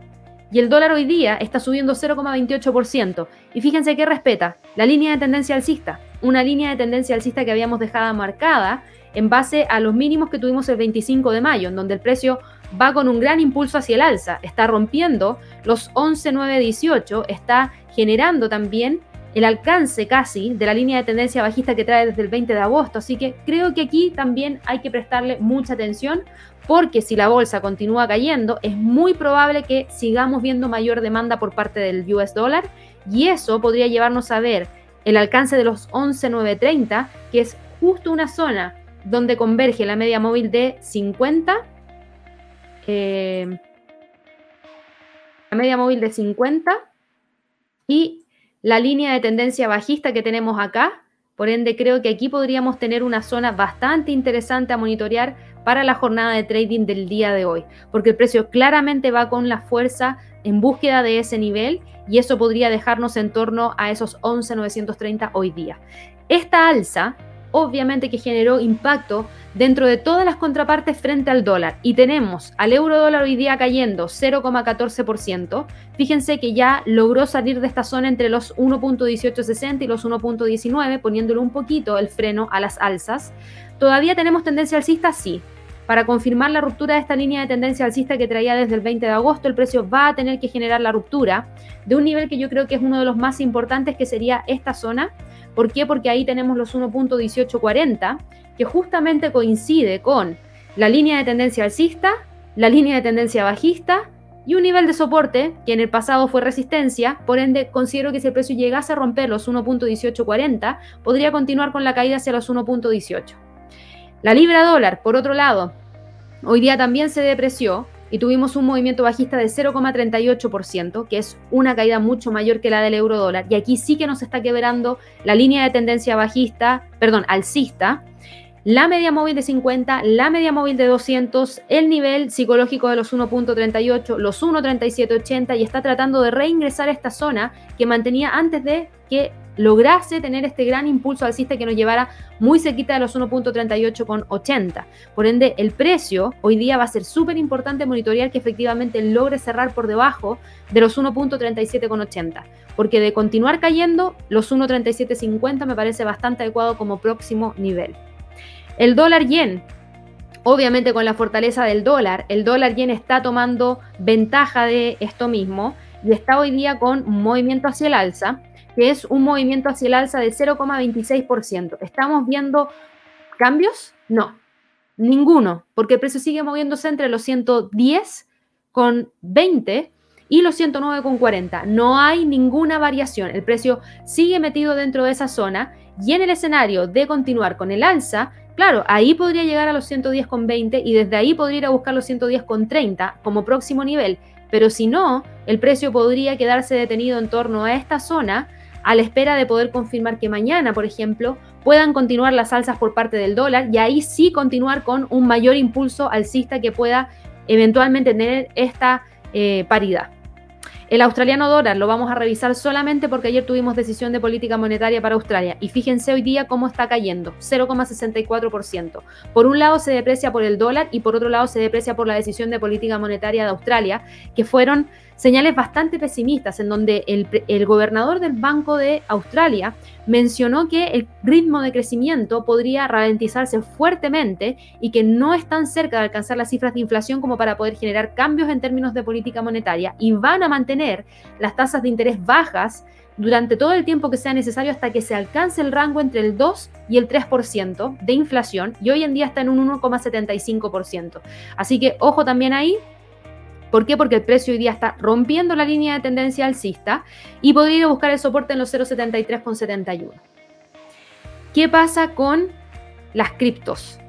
Y el dólar hoy día está subiendo 0,28%. Y fíjense qué respeta la línea de tendencia alcista. Una línea de tendencia alcista que habíamos dejado marcada en base a los mínimos que tuvimos el 25 de mayo, en donde el precio va con un gran impulso hacia el alza, está rompiendo los 11,918, está generando también el alcance casi de la línea de tendencia bajista que trae desde el 20 de agosto. Así que creo que aquí también hay que prestarle mucha atención porque si la bolsa continúa cayendo, es muy probable que sigamos viendo mayor demanda por parte del US dólar y eso podría llevarnos a ver el alcance de los 11,930, que es justo una zona donde converge la media móvil de 50, eh, la media móvil de 50 y la línea de tendencia bajista que tenemos acá. Por ende, creo que aquí podríamos tener una zona bastante interesante a monitorear para la jornada de trading del día de hoy, porque el precio claramente va con la fuerza en búsqueda de ese nivel y eso podría dejarnos en torno a esos 11.930 hoy día. Esta alza obviamente que generó impacto dentro de todas las contrapartes frente al dólar. Y tenemos al euro dólar hoy día cayendo 0,14%. Fíjense que ya logró salir de esta zona entre los 1.1860 y los 1.19, poniéndole un poquito el freno a las alzas. ¿Todavía tenemos tendencia alcista? Sí. Para confirmar la ruptura de esta línea de tendencia alcista que traía desde el 20 de agosto, el precio va a tener que generar la ruptura de un nivel que yo creo que es uno de los más importantes, que sería esta zona ¿Por qué? Porque ahí tenemos los 1.1840, que justamente coincide con la línea de tendencia alcista, la línea de tendencia bajista y un nivel de soporte que en el pasado fue resistencia, por ende considero que si el precio llegase a romper los 1.1840, podría continuar con la caída hacia los 1.18. La libra dólar, por otro lado, hoy día también se depreció, y tuvimos un movimiento bajista de 0,38%, que es una caída mucho mayor que la del euro dólar. Y aquí sí que nos está quebrando la línea de tendencia bajista, perdón, alcista, la media móvil de 50, la media móvil de 200, el nivel psicológico de los 1.38, los 1.3780 y está tratando de reingresar a esta zona que mantenía antes de que lograse tener este gran impulso alcista que nos llevara muy cerquita de los 1.38 con 80. Por ende, el precio hoy día va a ser súper importante monitorear que efectivamente logre cerrar por debajo de los 1.37 con 80, porque de continuar cayendo, los 1.3750 me parece bastante adecuado como próximo nivel. El dólar yen, obviamente con la fortaleza del dólar, el dólar yen está tomando ventaja de esto mismo y está hoy día con movimiento hacia el alza que es un movimiento hacia el alza de 0,26%. ¿Estamos viendo cambios? No, ninguno, porque el precio sigue moviéndose entre los 110 con 20 y los 109 con 40. No hay ninguna variación. El precio sigue metido dentro de esa zona y en el escenario de continuar con el alza, claro, ahí podría llegar a los 110 con 20 y desde ahí podría ir a buscar los 110 con 30 como próximo nivel. Pero si no, el precio podría quedarse detenido en torno a esta zona a la espera de poder confirmar que mañana, por ejemplo, puedan continuar las alzas por parte del dólar y ahí sí continuar con un mayor impulso alcista que pueda eventualmente tener esta eh, paridad. El australiano dólar lo vamos a revisar solamente porque ayer tuvimos decisión de política monetaria para Australia y fíjense hoy día cómo está cayendo, 0,64%. Por un lado se deprecia por el dólar y por otro lado se deprecia por la decisión de política monetaria de Australia, que fueron señales bastante pesimistas en donde el, gobernador del Banco de Australia mencionó que el ritmo de crecimiento podría ralentizarse fuertemente y que no están cerca de alcanzar las cifras de inflación como para poder generar cambios en términos de política monetaria y van a mantener las tasas de interés bajas durante todo el tiempo que sea necesario hasta que se alcance el rango entre el 2 y el 3% de inflación y hoy en día está en un 1,75%. Así que ojo también ahí, ¿Por qué? Porque el precio hoy día está rompiendo la línea de tendencia alcista y podría ir a buscar el soporte en los 0,73,71. ¿Qué pasa con las criptos?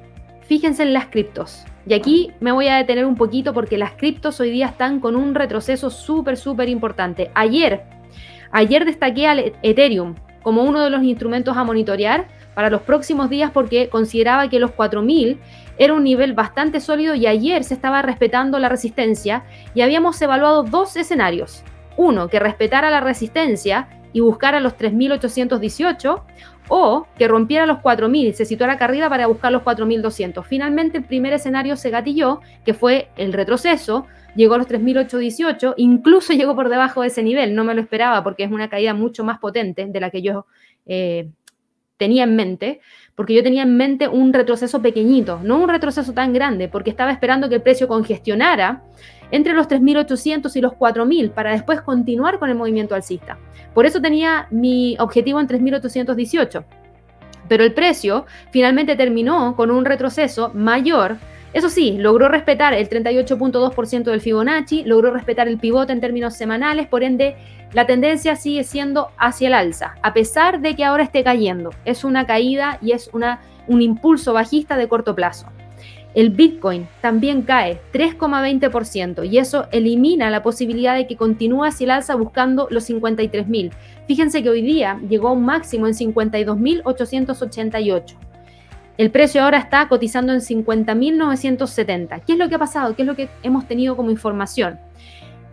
Fíjense en las criptos. Y aquí me voy a detener un poquito porque las criptos hoy día están con un retroceso súper, súper importante. Ayer, ayer destaqué al Ethereum como uno de los instrumentos a monitorear para los próximos días porque consideraba que los 4000 era un nivel bastante sólido y ayer se estaba respetando la resistencia y habíamos evaluado dos escenarios. Uno, que respetara la resistencia y buscara los 3.818 o que rompiera los 4.000 y se situara acá arriba para buscar los 4.200. Finalmente el primer escenario se gatilló, que fue el retroceso, llegó a los 3.818, incluso llegó por debajo de ese nivel, no me lo esperaba porque es una caída mucho más potente de la que yo eh, tenía en mente, porque yo tenía en mente un retroceso pequeñito, no un retroceso tan grande, porque estaba esperando que el precio congestionara entre los 3.800 y los 4.000 para después continuar con el movimiento alcista. Por eso tenía mi objetivo en 3.818. Pero el precio finalmente terminó con un retroceso mayor eso sí, logró respetar el 38.2% del Fibonacci, logró respetar el pivote en términos semanales, por ende la tendencia sigue siendo hacia el alza, a pesar de que ahora esté cayendo. Es una caída y es una, un impulso bajista de corto plazo. El Bitcoin también cae 3,20% y eso elimina la posibilidad de que continúe hacia el alza buscando los 53.000. Fíjense que hoy día llegó a un máximo en 52.888. El precio ahora está cotizando en 50.970. ¿Qué es lo que ha pasado? ¿Qué es lo que hemos tenido como información?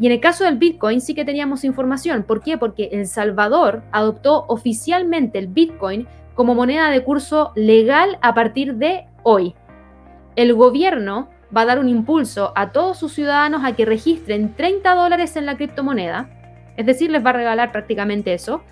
Y en el caso del Bitcoin sí que teníamos información. ¿Por qué? Porque El Salvador adoptó oficialmente el Bitcoin como moneda de curso legal a partir de hoy. El gobierno va a dar un impulso a todos sus ciudadanos a que registren 30 dólares en la criptomoneda es decir, les va a regalar prácticamente eso.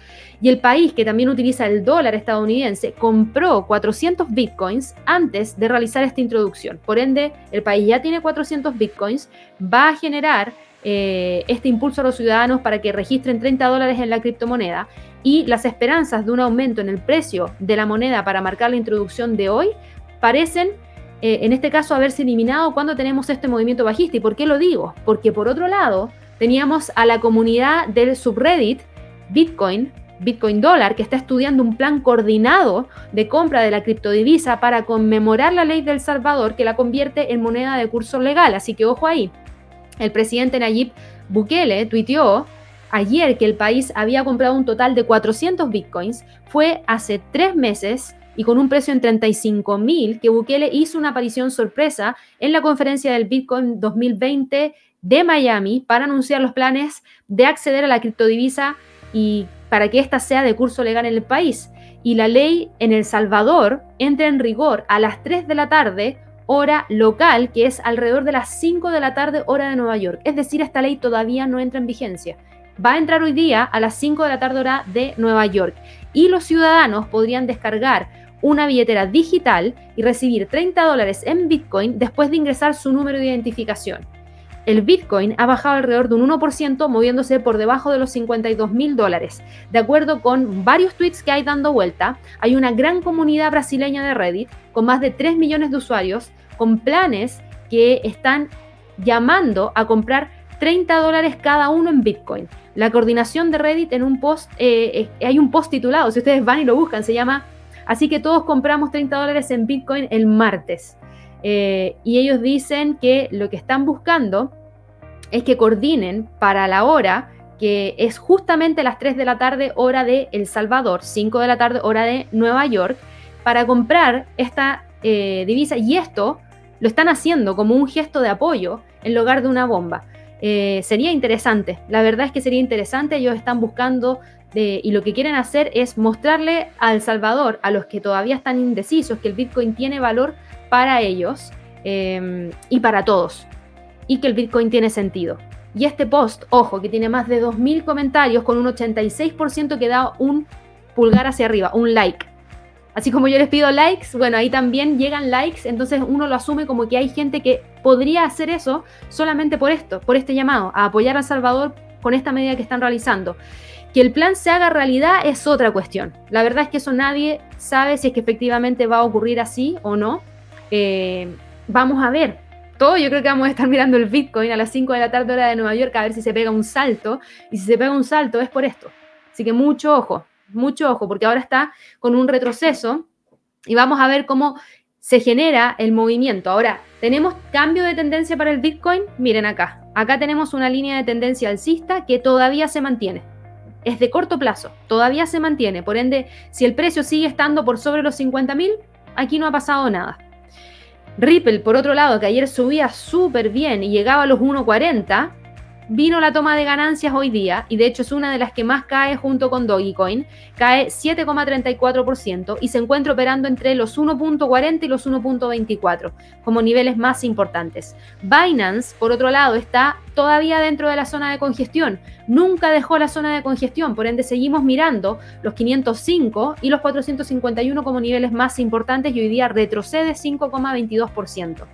Y el país que también utiliza el dólar estadounidense compró 400 bitcoins antes de realizar esta introducción. Por ende, el país ya tiene 400 bitcoins, va a generar eh, este impulso a los ciudadanos para que registren 30 dólares en la criptomoneda y las esperanzas de un aumento en el precio de la moneda para marcar la introducción de hoy parecen eh, en este caso haberse eliminado cuando tenemos este movimiento bajista. ¿Y por qué lo digo? Porque por otro lado, teníamos a la comunidad del subreddit Bitcoin, Bitcoin Dollar, que está estudiando un plan coordinado de compra de la criptodivisa para conmemorar la ley del Salvador que la convierte en moneda de curso legal. Así que ojo ahí. El presidente Nayib Bukele tuiteó ayer que el país había comprado un total de 400 bitcoins. Fue hace tres meses y con un precio en 35 mil que Bukele hizo una aparición sorpresa en la conferencia del Bitcoin 2020 de Miami para anunciar los planes de acceder a la criptodivisa y para que ésta sea de curso legal en el país. Y la ley en El Salvador entra en rigor a las 3 de la tarde, hora local, que es alrededor de las 5 de la tarde, hora de Nueva York. Es decir, esta ley todavía no entra en vigencia. Va a entrar hoy día a las 5 de la tarde, hora de Nueva York. Y los ciudadanos podrían descargar una billetera digital y recibir 30 dólares en Bitcoin después de ingresar su número de identificación el Bitcoin ha bajado alrededor de un 1%, moviéndose por debajo de los 52 mil dólares. De acuerdo con varios tweets que hay dando vuelta, hay una gran comunidad brasileña de Reddit con más de 3 millones de usuarios, con planes que están llamando a comprar 30 dólares cada uno en Bitcoin. La coordinación de Reddit en un post, eh, eh, hay un post titulado, si ustedes van y lo buscan, se llama Así que todos compramos 30 dólares en Bitcoin el martes. Eh, y ellos dicen que lo que están buscando es que coordinen para la hora que es justamente las 3 de la tarde hora de El Salvador, 5 de la tarde hora de Nueva York, para comprar esta eh, divisa. Y esto lo están haciendo como un gesto de apoyo en lugar de una bomba. Eh, sería interesante, la verdad es que sería interesante, ellos están buscando y lo que quieren hacer es mostrarle a El Salvador, a los que todavía están indecisos, que el Bitcoin tiene valor para ellos em, y para todos, y que el Bitcoin tiene sentido. Y este post, ojo, que tiene más de 2.000 comentarios con un 86% que da un pulgar hacia arriba, un like. Así como yo les pido likes, bueno, ahí también llegan likes, entonces uno lo asume como que hay gente que podría hacer eso solamente por esto, por este llamado, a apoyar a Salvador con esta medida que están realizando. Que el plan se haga realidad es otra cuestión. La verdad es que eso nadie sabe si es que efectivamente va a ocurrir así o no. Eh, vamos a ver. Todo yo creo que vamos a estar mirando el Bitcoin a las 5 de la tarde hora de Nueva York a ver si se pega un salto. Y si se pega un salto es por esto. Así que mucho ojo, mucho ojo, porque ahora está con un retroceso y vamos a ver cómo se genera el movimiento. Ahora, ¿tenemos cambio de tendencia para el Bitcoin? Miren acá. Acá tenemos una línea de tendencia alcista que todavía se mantiene es de corto plazo, todavía se mantiene. Por ende, si el precio sigue estando por sobre los 50.000, aquí no ha pasado nada. Ripple, por otro lado, que ayer subía súper bien y llegaba a los 1.40, vino la toma de ganancias hoy día y de hecho es una de las que más cae junto con Dogecoin, cae 7,34% y se encuentra operando entre los 1.40 y los 1.24 como niveles más importantes. Binance, por otro lado, está todavía dentro de la zona de congestión, nunca dejó la zona de congestión, por ende seguimos mirando los 505 y los 451 como niveles más importantes y hoy día retrocede 5,22%.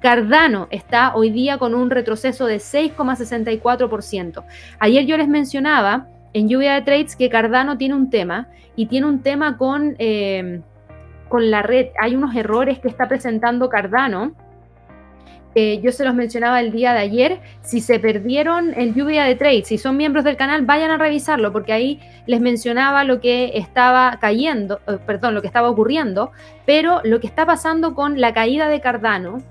Cardano está hoy día con un retroceso de 6,64%. Ayer yo les mencionaba en lluvia de trades que Cardano tiene un tema y tiene un tema con, eh, con la red. Hay unos errores que está presentando Cardano. Yo se los mencionaba el día de ayer. Si se perdieron en lluvia de trades, si son miembros del canal, vayan a revisarlo, porque ahí les mencionaba lo que estaba cayendo, eh, perdón, lo que estaba ocurriendo, pero lo que está pasando con la caída de Cardano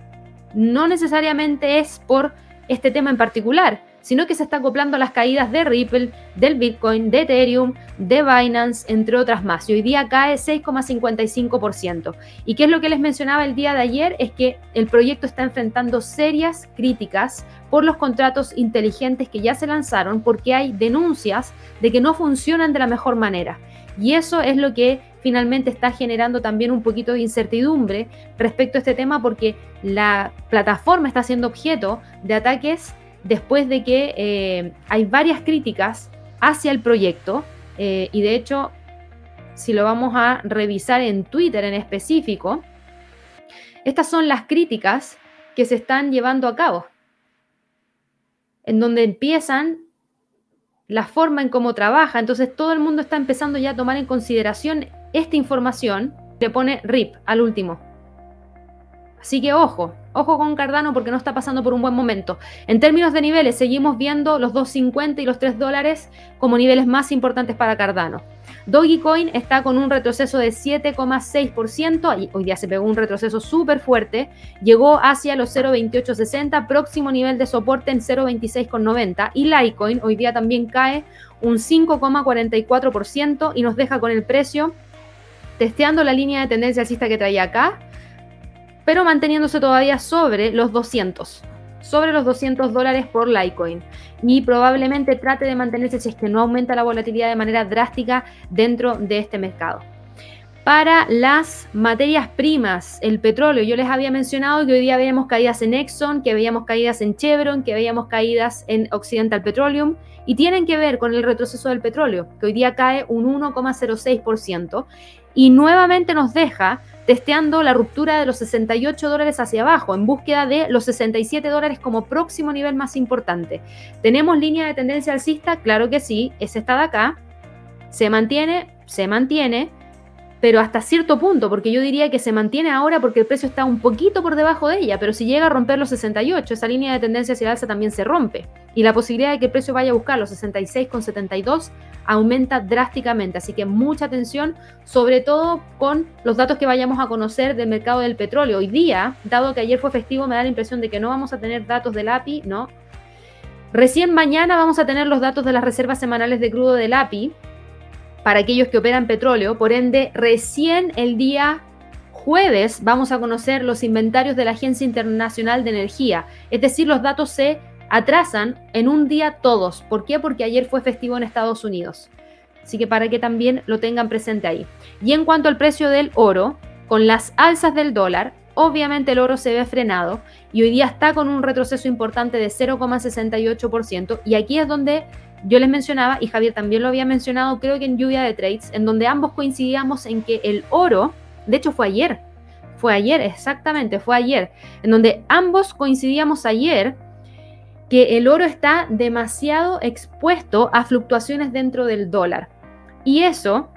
no necesariamente es por este tema en particular, sino que se está acoplando a las caídas de Ripple, del Bitcoin, de Ethereum, de Binance, entre otras más. Y hoy día cae 6,55%. ¿Y qué es lo que les mencionaba el día de ayer? Es que el proyecto está enfrentando serias críticas por los contratos inteligentes que ya se lanzaron porque hay denuncias de que no funcionan de la mejor manera. Y eso es lo que finalmente está generando también un poquito de incertidumbre respecto a este tema porque la plataforma está siendo objeto de ataques después de que eh, hay varias críticas hacia el proyecto eh, y de hecho, si lo vamos a revisar en Twitter en específico, estas son las críticas que se están llevando a cabo, en donde empiezan la forma en cómo trabaja, entonces todo el mundo está empezando ya a tomar en consideración esta información le pone RIP al último. Así que ojo, ojo con Cardano porque no está pasando por un buen momento. En términos de niveles, seguimos viendo los 2.50 y los 3 dólares como niveles más importantes para Cardano. Dogecoin está con un retroceso de 7,6%, hoy día se pegó un retroceso súper fuerte, llegó hacia los 0,2860, próximo nivel de soporte en 0,2690 y Litecoin hoy día también cae un 5,44% y nos deja con el precio testeando la línea de tendencia alcista que traía acá, pero manteniéndose todavía sobre los 200, sobre los 200 dólares por Litecoin. Y probablemente trate de mantenerse si es que no aumenta la volatilidad de manera drástica dentro de este mercado. Para las materias primas, el petróleo, yo les había mencionado que hoy día veíamos caídas en Exxon, que veíamos caídas en Chevron, que veíamos caídas en Occidental Petroleum y tienen que ver con el retroceso del petróleo, que hoy día cae un 1,06% y nuevamente nos deja testeando la ruptura de los 68 dólares hacia abajo, en búsqueda de los 67 dólares como próximo nivel más importante. ¿Tenemos línea de tendencia alcista? Claro que sí, es esta de acá. Se mantiene, se mantiene pero hasta cierto punto, porque yo diría que se mantiene ahora porque el precio está un poquito por debajo de ella, pero si llega a romper los 68, esa línea de tendencia hacia el alza también se rompe. Y la posibilidad de que el precio vaya a buscar los 66,72 aumenta drásticamente. Así que mucha atención, sobre todo con los datos que vayamos a conocer del mercado del petróleo. Hoy día, dado que ayer fue festivo, me da la impresión de que no vamos a tener datos del API, ¿no? Recién mañana vamos a tener los datos de las reservas semanales de crudo del API para aquellos que operan petróleo. Por ende, recién el día jueves vamos a conocer los inventarios de la Agencia Internacional de Energía. Es decir, los datos se atrasan en un día todos. ¿Por qué? Porque ayer fue festivo en Estados Unidos. Así que para que también lo tengan presente ahí. Y en cuanto al precio del oro, con las alzas del dólar, obviamente el oro se ve frenado y hoy día está con un retroceso importante de 0,68%. Y aquí es donde yo les mencionaba, y Javier también lo había mencionado, creo que en lluvia de trades, en donde ambos coincidíamos en que el oro, de hecho fue ayer, fue ayer, exactamente, fue ayer, en donde ambos coincidíamos ayer que el oro está demasiado expuesto a fluctuaciones dentro del dólar. Y eso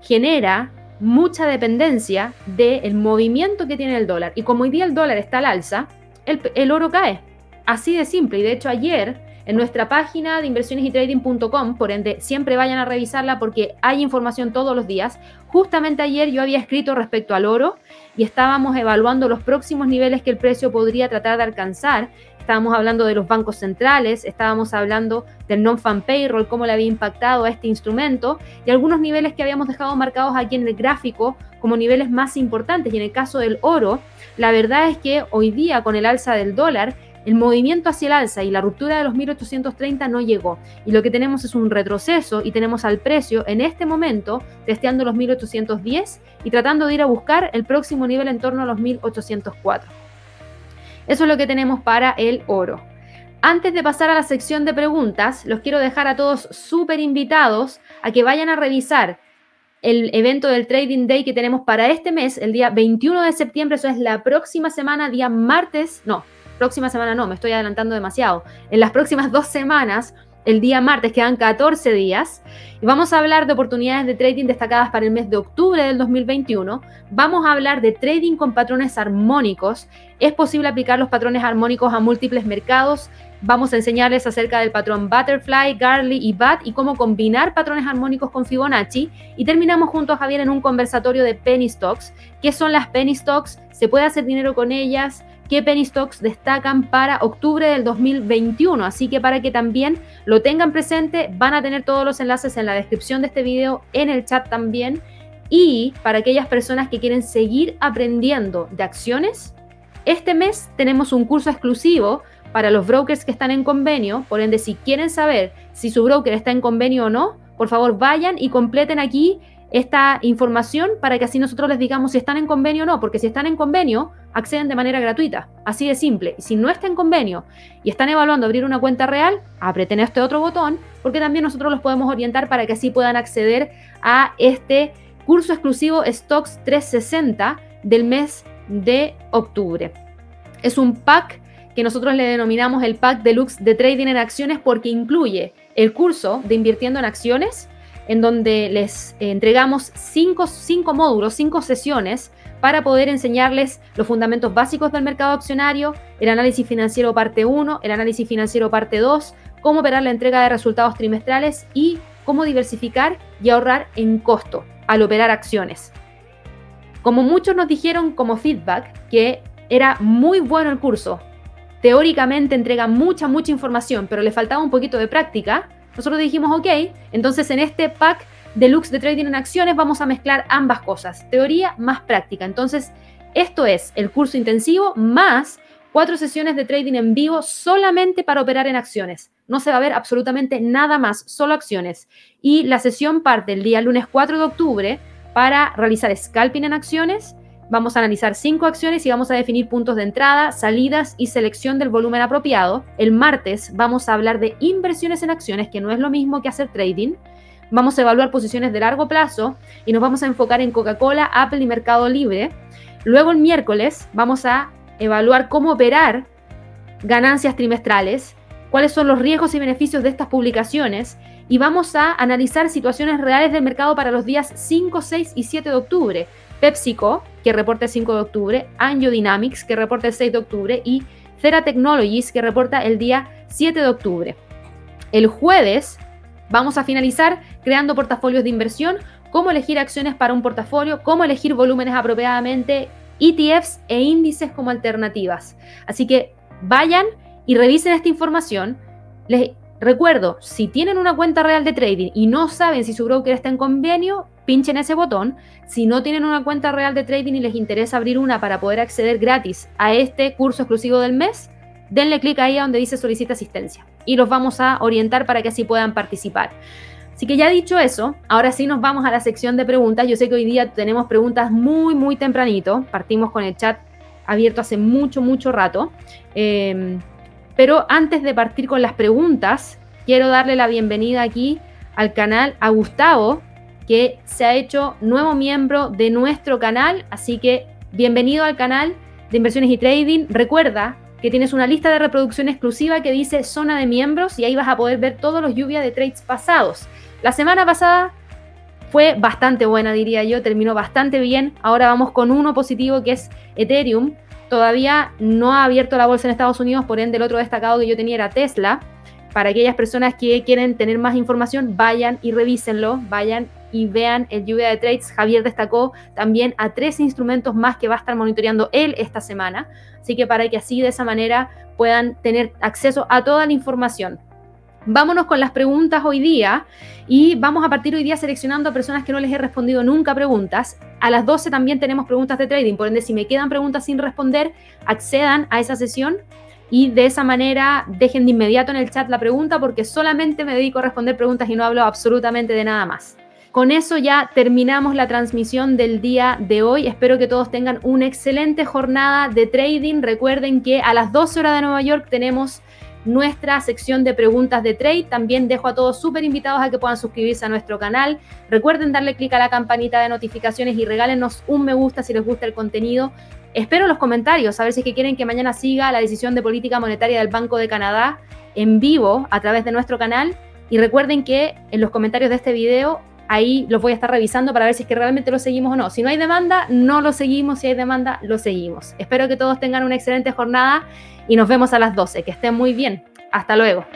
genera mucha dependencia del movimiento que tiene el dólar. Y como hoy día el dólar está al alza, el, el oro cae. Así de simple. Y de hecho ayer en nuestra página de inversionesytrading.com, por ende siempre vayan a revisarla porque hay información todos los días. Justamente ayer yo había escrito respecto al oro y estábamos evaluando los próximos niveles que el precio podría tratar de alcanzar. Estábamos hablando de los bancos centrales, estábamos hablando del non-fan payroll, cómo le había impactado a este instrumento y algunos niveles que habíamos dejado marcados aquí en el gráfico como niveles más importantes. Y en el caso del oro, la verdad es que hoy día con el alza del dólar, el movimiento hacia el alza y la ruptura de los 1830 no llegó. Y lo que tenemos es un retroceso y tenemos al precio en este momento testeando los 1810 y tratando de ir a buscar el próximo nivel en torno a los 1804. Eso es lo que tenemos para el oro. Antes de pasar a la sección de preguntas, los quiero dejar a todos súper invitados a que vayan a revisar el evento del Trading Day que tenemos para este mes, el día 21 de septiembre, eso es la próxima semana, día martes, no, próxima semana no, me estoy adelantando demasiado. En las próximas dos semanas, el día martes, quedan 14 días, y vamos a hablar de oportunidades de trading destacadas para el mes de octubre del 2021. Vamos a hablar de trading con patrones armónicos. Es posible aplicar los patrones armónicos a múltiples mercados. Vamos a enseñarles acerca del patrón Butterfly, Garley y Bat y cómo combinar patrones armónicos con Fibonacci. Y terminamos junto a Javier en un conversatorio de penny stocks. ¿Qué son las penny stocks? ¿Se puede hacer dinero con ellas? Qué penny stocks destacan para octubre del 2021. Así que para que también lo tengan presente, van a tener todos los enlaces en la descripción de este video, en el chat también. Y para aquellas personas que quieren seguir aprendiendo de acciones, este mes tenemos un curso exclusivo para los brokers que están en convenio. Por ende, si quieren saber si su broker está en convenio o no, por favor vayan y completen aquí esta información para que así nosotros les digamos si están en convenio o no, porque si están en convenio, acceden de manera gratuita, así de simple. Y si no está en convenio y están evaluando abrir una cuenta real, aprieten este otro botón, porque también nosotros los podemos orientar para que así puedan acceder a este curso exclusivo Stocks 360 del mes de octubre. Es un pack que nosotros le denominamos el pack deluxe de trading en acciones porque incluye el curso de invirtiendo en acciones, en donde les entregamos cinco, módulos, cinco sesiones para poder enseñarles los fundamentos básicos del mercado accionario, el análisis financiero parte 1, el análisis financiero parte 2, cómo operar la entrega de resultados trimestrales y cómo diversificar y ahorrar en costo al operar acciones. Como muchos nos dijeron como feedback que era muy bueno el curso, teóricamente entrega mucha, mucha información, pero le faltaba un poquito de práctica, nosotros dijimos, ok, entonces en este pack deluxe de trading en acciones vamos a mezclar ambas cosas, teoría más práctica. Entonces, esto es el curso intensivo más cuatro sesiones de trading en vivo solamente para operar en acciones. No se va a ver absolutamente nada más, solo acciones. Y la sesión parte el día lunes 4 de octubre para realizar scalping en acciones Vamos a analizar cinco acciones y vamos a definir puntos de entrada, salidas y selección del volumen apropiado. El martes vamos a hablar de inversiones en acciones, que no es lo mismo que hacer trading. Vamos a evaluar posiciones de largo plazo y nos vamos a enfocar en Coca-Cola, Apple y Mercado Libre. Luego el miércoles vamos a evaluar cómo operar ganancias trimestrales, cuáles son los riesgos y beneficios de estas publicaciones y vamos a analizar situaciones reales del mercado para los días 5, 6 y 7 de octubre. PepsiCo, que reporta el 5 de octubre, Dynamics, que reporta el 6 de octubre, y Cera Technologies, que reporta el día 7 de octubre. El jueves vamos a finalizar creando portafolios de inversión, cómo elegir acciones para un portafolio, cómo elegir volúmenes apropiadamente, ETFs e índices como alternativas. Así que vayan y revisen esta información Les recuerdo, si tienen una cuenta real de trading y no saben si su broker está en convenio, pinchen ese botón. Si no tienen una cuenta real de trading y les interesa abrir una para poder acceder gratis a este curso exclusivo del mes, denle clic ahí donde dice solicita asistencia y los vamos a orientar para que así puedan participar. Así que ya dicho eso, ahora sí nos vamos a la sección de preguntas. Yo sé que hoy día tenemos preguntas muy, muy tempranito. Partimos con el chat abierto hace mucho, mucho rato. Em, pero antes de partir con las preguntas, quiero darle la bienvenida aquí al canal a Gustavo, que se ha hecho nuevo miembro de nuestro canal. Así que bienvenido al canal de inversiones y trading. Recuerda que tienes una lista de reproducción exclusiva que dice zona de miembros y ahí vas a poder ver todos los lluvias de trades pasados. La semana pasada fue bastante buena, diría yo, terminó bastante bien. Ahora vamos con uno positivo que es Ethereum. Todavía no ha abierto la bolsa en Estados Unidos, por ende el otro destacado que yo tenía era Tesla. Para aquellas personas que quieren tener más información, vayan y revísenlo, vayan y vean el lluvia de trades. Javier destacó también a tres instrumentos más que va a estar monitoreando él esta semana. Así que para que así de esa manera puedan tener acceso a toda la información. Vámonos con las preguntas hoy día y vamos a partir hoy día seleccionando a personas que no les he respondido nunca preguntas. A las 12 también tenemos preguntas de trading, por ende si me quedan preguntas sin responder, accedan a esa sesión y de esa manera dejen de inmediato en el chat la pregunta porque solamente me dedico a responder preguntas y no hablo absolutamente de nada más. Con eso ya terminamos la transmisión del día de hoy. Espero que todos tengan una excelente jornada de trading. Recuerden que a las 12 horas de Nueva York tenemos nuestra sección de preguntas de trade. También dejo a todos súper invitados a que puedan suscribirse a nuestro canal. Recuerden darle clic a la campanita de notificaciones y regálenos un me gusta si les gusta el contenido. Espero los comentarios, a ver si es que quieren que mañana siga la decisión de política monetaria del Banco de Canadá en vivo a través de nuestro canal. Y recuerden que en los comentarios de este video ahí los voy a estar revisando para ver si es que realmente lo seguimos o no. Si no hay demanda, no lo seguimos. Si hay demanda, lo seguimos. Espero que todos tengan una excelente jornada y nos vemos a las 12. Que estén muy bien. Hasta luego.